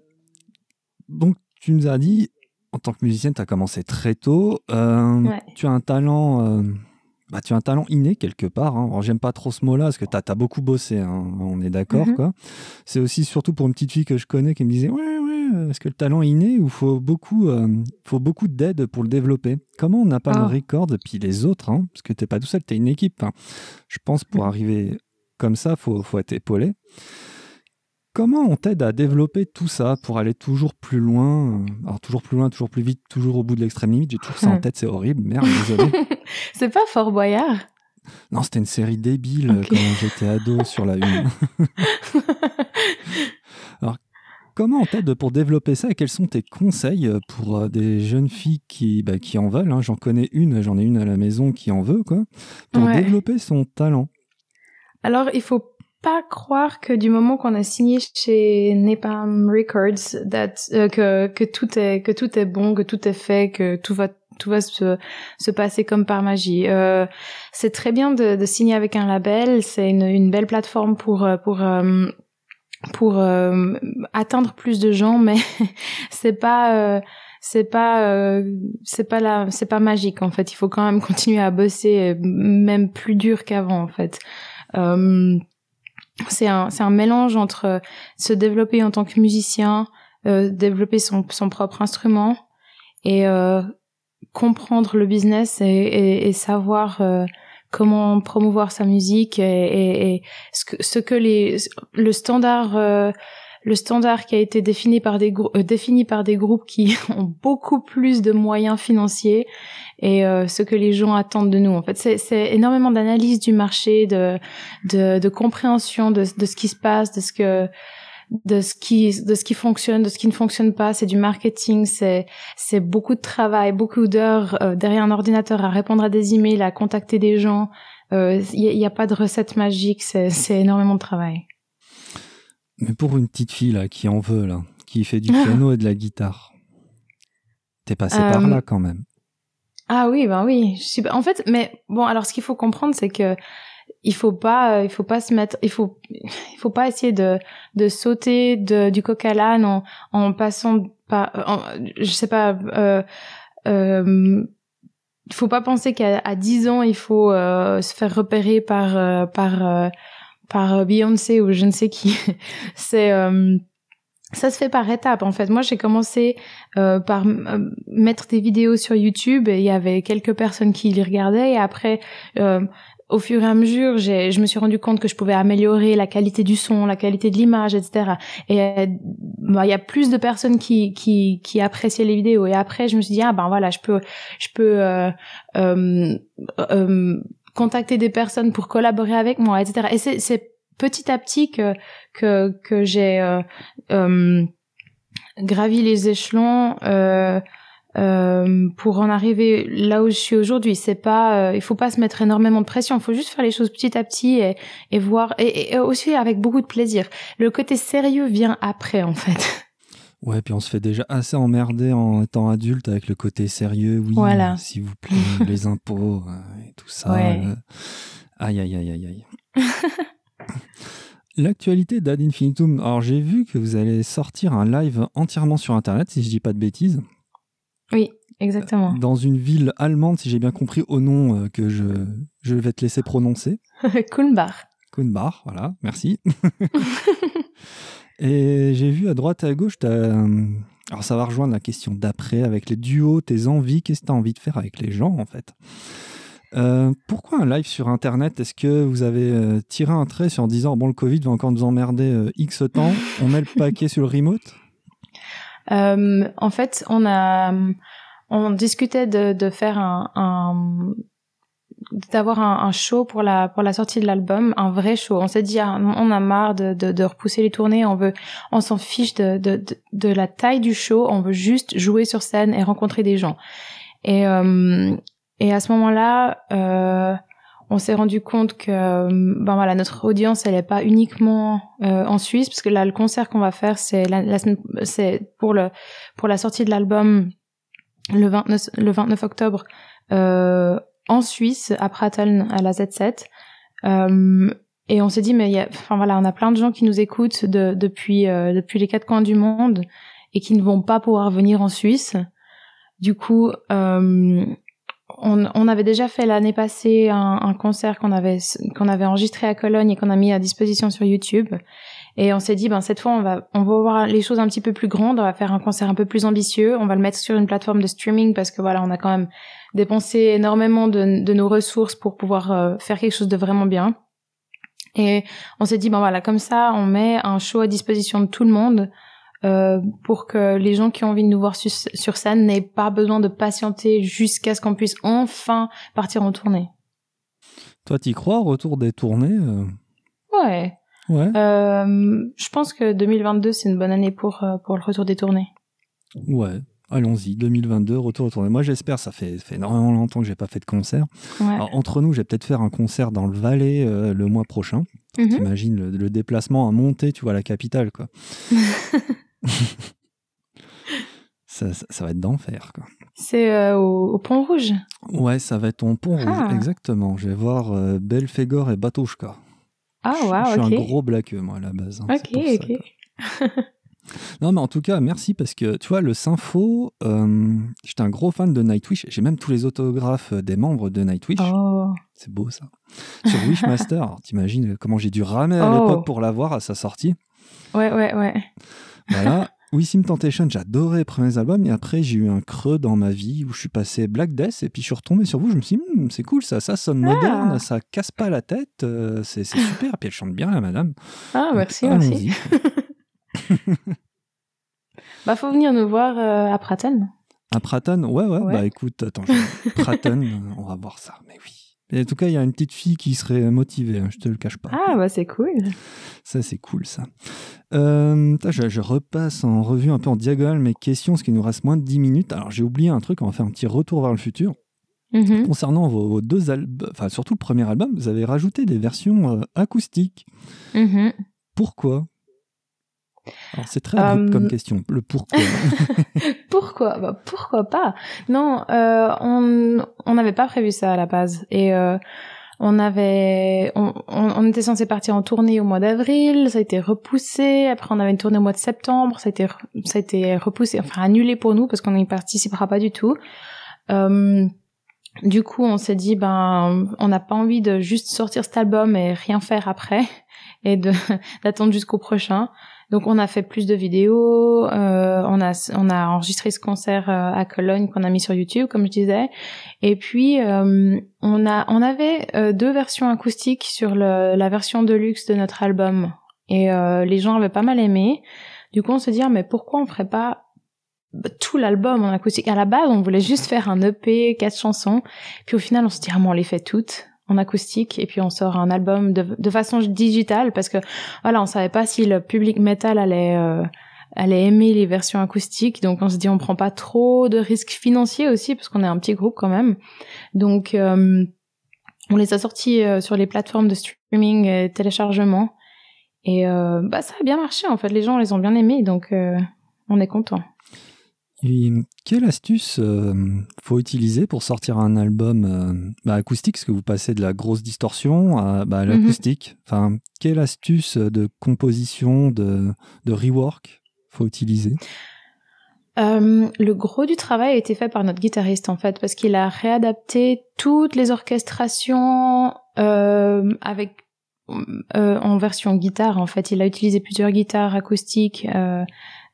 donc tu nous as dit en tant que musicienne, tu as commencé très tôt. Euh, tu as un talent. Euh, bah, tu as un talent inné quelque part. Hein. j'aime pas trop ce mot-là parce que tu as, beaucoup bossé. Hein. On est d'accord, mhm. C'est aussi surtout pour une petite fille que je connais qui me disait Ouais, ouais, est-ce que le talent est inné ou faut beaucoup, euh, faut beaucoup d'aide pour le développer? Comment on n'a pas le oh. record puis les autres hein, Parce que tu pas tout seul, tu es une équipe. Je pense pour mhm. arriver comme ça, faut, faut être épaulé. Comment on t'aide à développer tout ça pour aller toujours plus loin euh, Alors toujours plus loin, toujours plus vite, toujours au bout de l'extrême limite? J'ai toujours ça en tête, c'est horrible. Merde, désolé. c'est pas Fort Boyard? Non, c'était une série débile quand j'étais ado sur la une. Alors, comment on t'aide pour développer ça? Et quels sont tes conseils pour euh, des jeunes filles qui, bah, qui en veulent hein? J'en connais une, j'en ai une à la maison qui en veut, quoi. Pour développer son talent. Alors, il faut pas croire que du moment qu'on a signé chez Napalm Records, euh, que, que tout est que tout est bon, que tout est fait, que tout va tout va se, se passer comme par magie. Euh, c'est très bien de, signer avec un label, c'est une, une belle plateforme pour euh, pour pour atteindre plus de gens, mais c'est pas c'est pas c'est pas là c'est pas magique en fait. Il faut quand même continuer à bosser, même plus dur qu'avant en fait. C'est un, un mélange entre euh, se développer en tant que musicien, euh, développer son, son propre instrument et euh, comprendre le business et, et, et savoir euh, comment promouvoir sa musique et, et ce, que, ce que les le standard euh, le standard qui a été défini par des euh, défini par des groupes qui ont beaucoup plus de moyens financiers et euh, ce que les gens attendent de nous. En fait, c'est énormément d'analyse du marché, de, de, de compréhension de, de, ce qui se passe, de ce que de ce qui de ce qui fonctionne, de ce qui ne fonctionne pas. C'est du marketing, c'est c'est beaucoup de travail, beaucoup d'heures euh, derrière un ordinateur à répondre à des emails, à contacter des gens. Il euh, n'y a, a, pas de recette magique, c'est énormément de travail. Mais pour une petite fille là qui en veut là, qui fait du piano et de la guitare, t'es passé par là quand même. Ah oui, ben oui. Je suis... En fait, mais bon, alors ce qu'il faut comprendre, c'est que il faut pas, euh, il faut pas se mettre, il faut, il faut pas essayer de de sauter de, du coq à l'âne en, en passant par, en, je sais pas. Euh, euh, il faut pas penser qu'à à 10 ans il faut euh, se faire repérer par euh, par euh, par Beyoncé ou je ne sais qui. c'est ça se fait par étapes en fait. Moi j'ai commencé euh, par euh, mettre des vidéos sur YouTube et il y avait quelques personnes qui les regardaient et après euh, au fur et à mesure, je me suis rendu compte que je pouvais améliorer la qualité du son, la qualité de l'image, etc. Et bah, il y a plus de personnes qui, qui, qui appréciaient les vidéos. Et après, je me suis dit ah ben voilà, je peux je peux contacter des personnes pour collaborer avec moi, etc. Et c'est petit à petit que que que j'ai euh, euh, gravi les échelons euh, euh, pour en arriver là où je suis aujourd'hui. C'est pas, euh, il faut pas se mettre énormément de pression. Il faut juste faire les choses petit à petit et, et voir, et, et, aussi avec beaucoup de plaisir. Le côté sérieux vient après, en fait. Ouais, puis on se fait déjà assez emmerder en étant adulte avec le côté sérieux. Oui, voilà. s'il vous plaît, les impôts et tout ça. Aïe, aïe, aïe, aïe, aïe. L'actualité d'Ad Infinitum. Alors, j'ai vu que vous allez sortir un live entièrement sur Internet, si je dis pas de bêtises. Oui, exactement. Dans une ville allemande, si j'ai bien compris, au nom euh, que je, je vais te laisser prononcer. Kulmbach. Kulmbach, voilà, merci. Et j'ai vu à droite et à gauche, euh, alors ça va rejoindre la question d'après, avec les duos, tes envies, qu'est-ce que tu as envie de faire avec les gens, en fait? Euh, pourquoi un live sur Internet? Est-ce que vous avez euh, tiré un trait sur en disant bon le Covid va encore nous emmerder X temps, on met le paquet sur le remote? En fait, on a on discutait de, faire un d'avoir un, un, show pour la pour la sortie de l'album, un vrai show. On s'est dit ah, on a marre de, de, de, repousser les tournées, on veut on s'en fiche de, de, de la taille du show, on veut juste jouer sur scène et rencontrer des gens. Et euh, et à ce moment-là, euh, on s'est rendu compte que ben voilà notre audience elle est pas uniquement euh, en Suisse parce que là le concert qu'on va faire c'est la, la c'est pour le pour la sortie de l'album le 29 le 29 octobre euh, en Suisse à Pratteln à la Z7 euh, et on s'est dit mais y a, enfin voilà on a plein de gens qui nous écoutent de, depuis euh, depuis les quatre coins du monde et qui ne vont pas pouvoir venir en Suisse du coup euh, on, on, avait déjà fait l'année passée un, un concert qu'on avait qu'on avait enregistré à Cologne et qu'on a mis à disposition sur YouTube. Et on s'est dit, ben cette fois, on va on va voir les choses un petit peu plus grandes. On va faire un concert un peu plus ambitieux. On va le mettre sur une plateforme de streaming parce que voilà, on a quand même dépensé énormément de, de nos ressources pour pouvoir euh, faire quelque chose de vraiment bien. Et on s'est dit, ben voilà, comme ça, on met un show à disposition de tout le monde. Euh, pour que les gens qui ont envie de nous voir sur scène n'aient pas besoin de patienter jusqu'à ce qu'on puisse enfin partir en tournée. Toi, t'y crois retour des tournées euh? Ouais. Ouais. Euh, je pense que 2022 c'est une bonne année pour pour le retour des tournées. Ouais. Allons-y, 2022, retour aux tournées. Moi, j'espère, ça fait, fait énormément longtemps que j'ai pas fait de concert. Ouais. entre nous, j'ai peut-être faire un concert dans le Valais le mois prochain. Mm T'imagines le, le, déplacement à monter, tu vois, la capitale, quoi. ça, ça, ça, va être d'enfer, quoi. C'est euh, au, au, Pont Rouge? Ouais, ça va être au Pont ah. Rouge, exactement. Je vais voir euh, Belfegor et Batouchka. Ah, waouh, Je suis okay. un gros blaqueux, moi, à la base. Hein, ok, ok. Non, mais en tout cas, merci parce que tu vois, le Sympho, euh, j'étais un gros fan de Nightwish. J'ai même tous les autographes des membres de Nightwish. Oh. C'est beau ça. Sur Wishmaster, t'imagines comment j'ai dû ramer à Oh. l'époque pour l'avoir à sa sortie. Ouais, ouais, ouais. Voilà. Wissim Temptation, j'adorais les premiers albums et après j'ai eu un creux dans ma vie où je suis passé Black Death et puis je suis retombé sur vous. Je me suis dit, Hm, c'est cool ça, ça sonne Ah. moderne, ça casse pas la tête, euh, c'est super. Et puis elle chante bien la madame. Ah, merci, merci. Bah, faut venir nous voir euh, à Pratteln. À Pratton, ouais, ouais, Ouais. bah écoute, attends, je... Pratton, euh, on va voir ça, mais oui. Et en tout cas, il y a une petite fille qui serait motivée, hein, je te le cache pas. Ah, bah, c'est cool. Ça, c'est cool, ça. Euh, je, je repasse en revue un peu en diagonale mes questions, parce qu'il nous reste moins de 10 minutes. Alors, j'ai oublié un truc, on va faire un petit retour vers le futur. Mhm. Concernant vos, vos deux albums, enfin, surtout le premier album, vous avez rajouté des versions euh, acoustiques. Mhm. Pourquoi? C'est très Euh, comme question, le pourquoi. Pourquoi? Bah, Pourquoi pas? Non, euh, on on n'avait pas prévu ça à la base. Et euh, on avait, on, était censé partir en tournée au mois d'avril, ça a été repoussé. Après, on avait une tournée au mois de septembre, ça a été, ça a été repoussé, enfin annulé pour nous parce qu'on n'y participera pas du tout. Euh, du coup, on s'est dit, ben, on n'a pas envie de juste sortir cet album et rien faire après, et de d'attendre jusqu'au prochain. Donc, on a fait plus de vidéos, euh, on a on a enregistré ce concert euh, à Cologne qu'on a mis sur YouTube, comme je disais, et puis euh, on a on avait euh, deux versions acoustiques sur le, la version de luxe de notre album, et euh, les gens avaient pas mal aimé. Du coup, on se dit, ah, mais pourquoi on ferait pas tout l'album en acoustique? À la base, on voulait juste faire un EP, quatre chansons. Puis au final, on se dit, ah, mais on les fait toutes en acoustique et puis on sort un album de, de façon digitale parce que voilà, on savait pas si le public metal allait euh, allait aimer les versions acoustiques. Donc on se dit, on prend pas trop de risques financiers aussi parce qu'on est un petit groupe quand même. Donc euh, on les a sortis euh, sur les plateformes de streaming et téléchargement. Et euh, bah ça a bien marché en fait, les gens les ont bien aimés donc euh, on est content. Et quelle astuce euh, faut utiliser pour sortir un album euh, bah, acoustique? Parce que vous passez de la grosse distorsion à, bah, à l'acoustique. Enfin, quelle astuce de composition, de, de rework faut utiliser? Euh, le gros du travail a été fait par notre guitariste en fait parce qu'il a réadapté toutes les orchestrations euh, avec euh, en version guitare en fait. Il a utilisé plusieurs guitares acoustiques euh,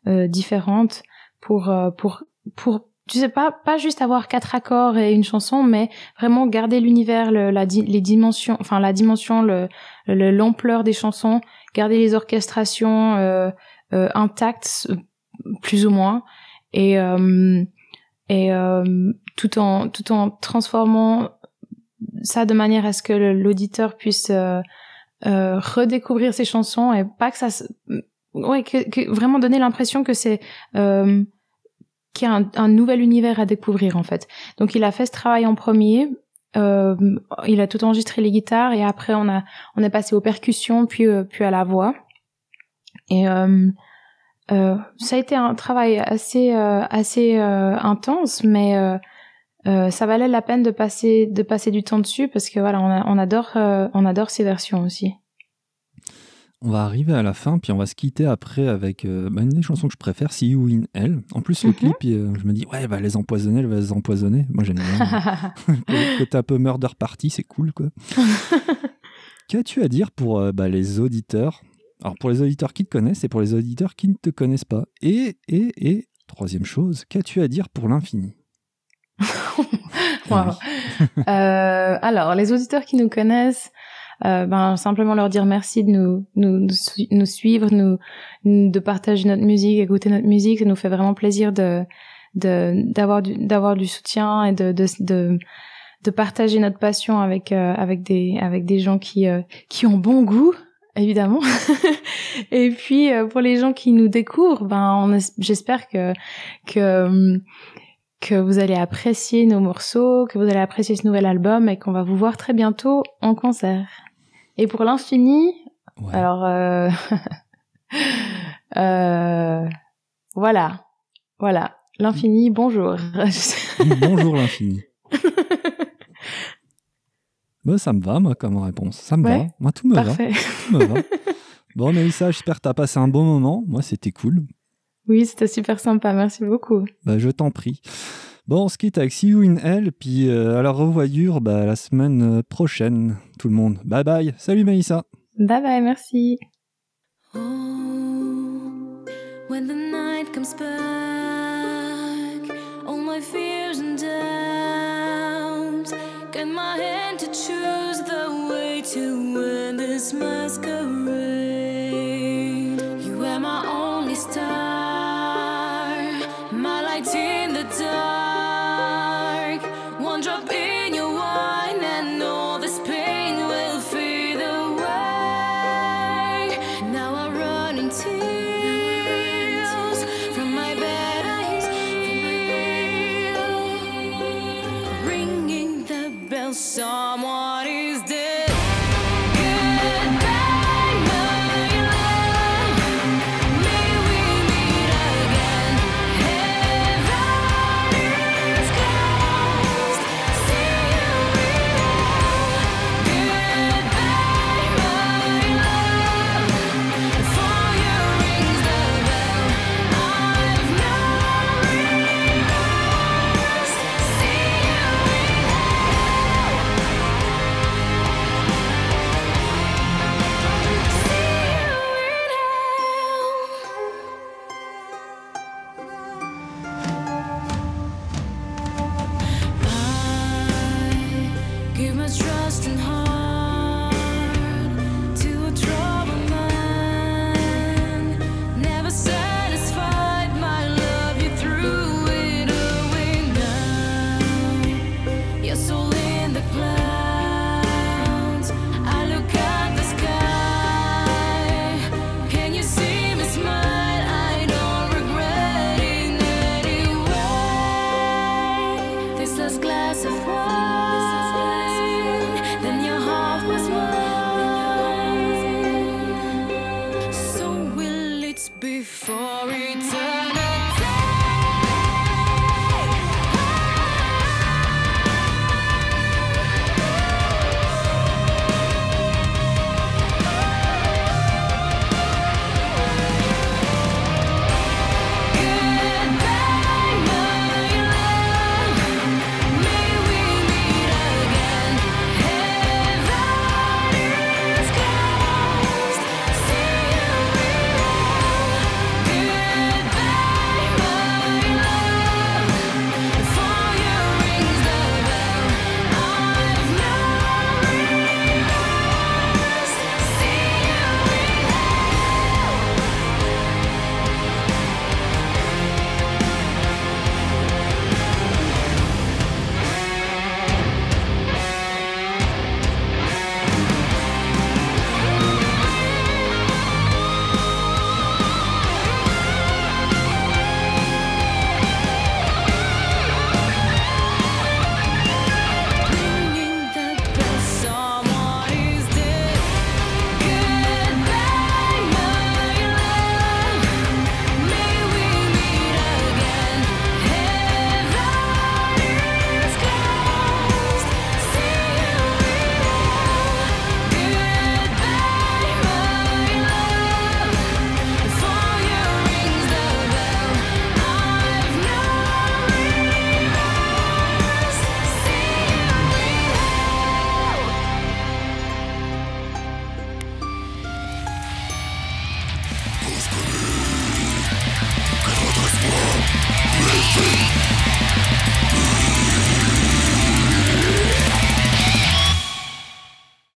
euh, différentes pour euh, pour pour tu sais pas pas juste avoir quatre accords et une chanson mais vraiment garder l'univers le, la les dimensions enfin la dimension le le- l'ampleur des chansons garder les orchestrations euh, euh, intactes plus ou moins et euh, et euh, tout en tout en transformant ça de manière à ce que l'auditeur puisse euh, redécouvrir ses chansons et pas que ça, ouais, que, vraiment donner l'impression que c'est euh, qu'il y a un, un, nouvel univers à découvrir en fait. Donc il a fait ce travail en premier. Euh, il a tout enregistré les guitares et après on a on est passé aux percussions puis euh, puis à la voix. Et euh, euh, ça a été un travail assez euh, assez intense, mais ça valait la peine de passer de passer du temps dessus parce que voilà, on, on adore on adore ces versions aussi. On va arriver à la fin, puis on va se quitter après avec bah, une des chansons que je préfère, See You in Hell. En plus, le mhm. clip, je me dis, ouais, elle va les empoisonner, elle va les empoisonner. Moi, j'aime bien. Côté un peu murder party, c'est cool, quoi. Qu'as-tu à dire pour bah, les auditeurs? Alors pour les auditeurs qui te connaissent et pour les auditeurs qui ne te connaissent pas. Et, et, et, troisième chose, qu'as-tu à dire pour l'infini? Wow. euh, Alors, les auditeurs qui nous connaissent, euh, ben, simplement leur dire merci de nous, nous, nous suivre, nous, de partager notre musique, écouter notre musique. Ça nous fait vraiment plaisir de d'avoir du d'avoir du soutien et de, de, de partager notre passion avec euh, avec des avec des gens qui euh, qui ont bon goût évidemment. et puis pour les gens qui nous découvrent, ben j'espère que que que vous allez apprécier nos morceaux, que vous allez apprécier ce nouvel album et qu'on va vous voir très bientôt en concert. Et pour l'infini, alors euh, euh, voilà, voilà, l'infini, bonjour. bonjour l'infini. ça me va, moi, comme réponse. Ça me va. Moi, tout me va. Tout me va. Bon, Mélissa, j'espère que tu as passé un bon moment. Moi, c'était cool. Oui, c'était super sympa. Merci beaucoup. Bah, je t'en prie. Bon, on se quitte avec See You in Hell, puis euh, à la revoyure bah, la semaine euh, prochaine, tout le monde. Bye bye. Salut Mélissa. Bye bye, merci. Oh, when the night comes back, all my fears and Get my hand to choose the way to end this masquerade.